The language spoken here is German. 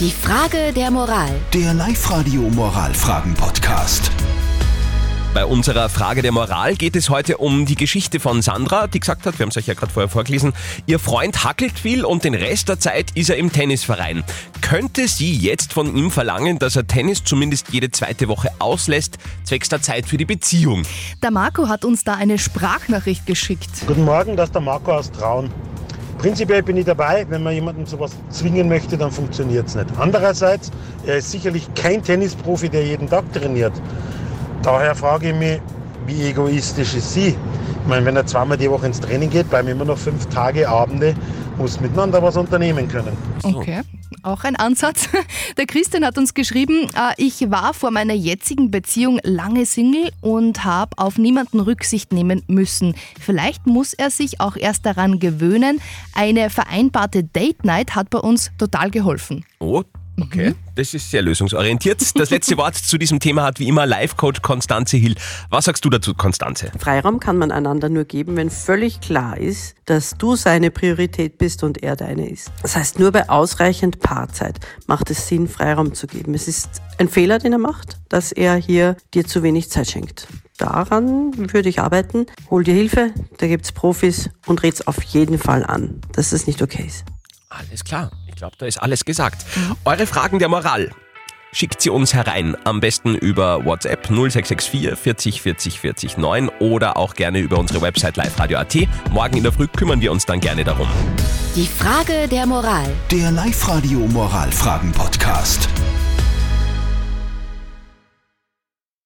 Die Frage der Moral. Der Live-Radio Moralfragen-Podcast. Bei unserer Frage der Moral geht es heute um die Geschichte von Sandra, die gesagt hat, wir haben es euch ja gerade vorher vorgelesen, ihr Freund hackelt viel und den Rest der Zeit ist er im Tennisverein. Könnte sie jetzt von ihm verlangen, dass er Tennis zumindest jede zweite Woche auslässt, zwecks der Zeit für die Beziehung? Der Marco hat uns da eine Sprachnachricht geschickt. Guten Morgen, das ist der Marco aus Traun. Prinzipiell bin ich dabei, wenn man jemanden zu was zwingen möchte, dann funktioniert es nicht. Andererseits, er ist sicherlich kein Tennisprofi, der jeden Tag trainiert. Daher frage ich mich, wie egoistisch ist sie? Ich meine, wenn er zweimal die Woche ins Training geht, bleiben immer noch fünf Tage, Abende, muss miteinander was unternehmen können. Okay, auch ein Ansatz. Der Christian hat uns geschrieben, äh, ich war vor meiner jetzigen Beziehung lange Single und habe auf niemanden Rücksicht nehmen müssen. Vielleicht muss er sich auch erst daran gewöhnen. Eine vereinbarte Date Night hat bei uns total geholfen. Oh, okay. Das ist sehr lösungsorientiert. Das letzte Wort zu diesem Thema hat wie immer Live-Coach Konstanze Hill. Was sagst du dazu, Konstanze? Freiraum kann man einander nur geben, wenn völlig klar ist, dass du seine Priorität bist und er deine ist. Das heißt, nur bei ausreichend Paarzeit macht es Sinn, Freiraum zu geben. Es ist ein Fehler, den er macht, dass er hier dir zu wenig Zeit schenkt. Daran würde ich arbeiten. Hol dir Hilfe, da gibt's Profis und red's auf jeden Fall an, dass es nicht okay ist. Alles klar. Ich glaube, da ist alles gesagt. Eure Fragen der Moral. Schickt sie uns herein. Am besten über WhatsApp 0664 40 40 40 9 oder auch gerne über unsere Website liveradio.at. Morgen in der Früh kümmern wir uns dann gerne darum. Die Frage der Moral. Der Live-Radio Moralfragen-Podcast.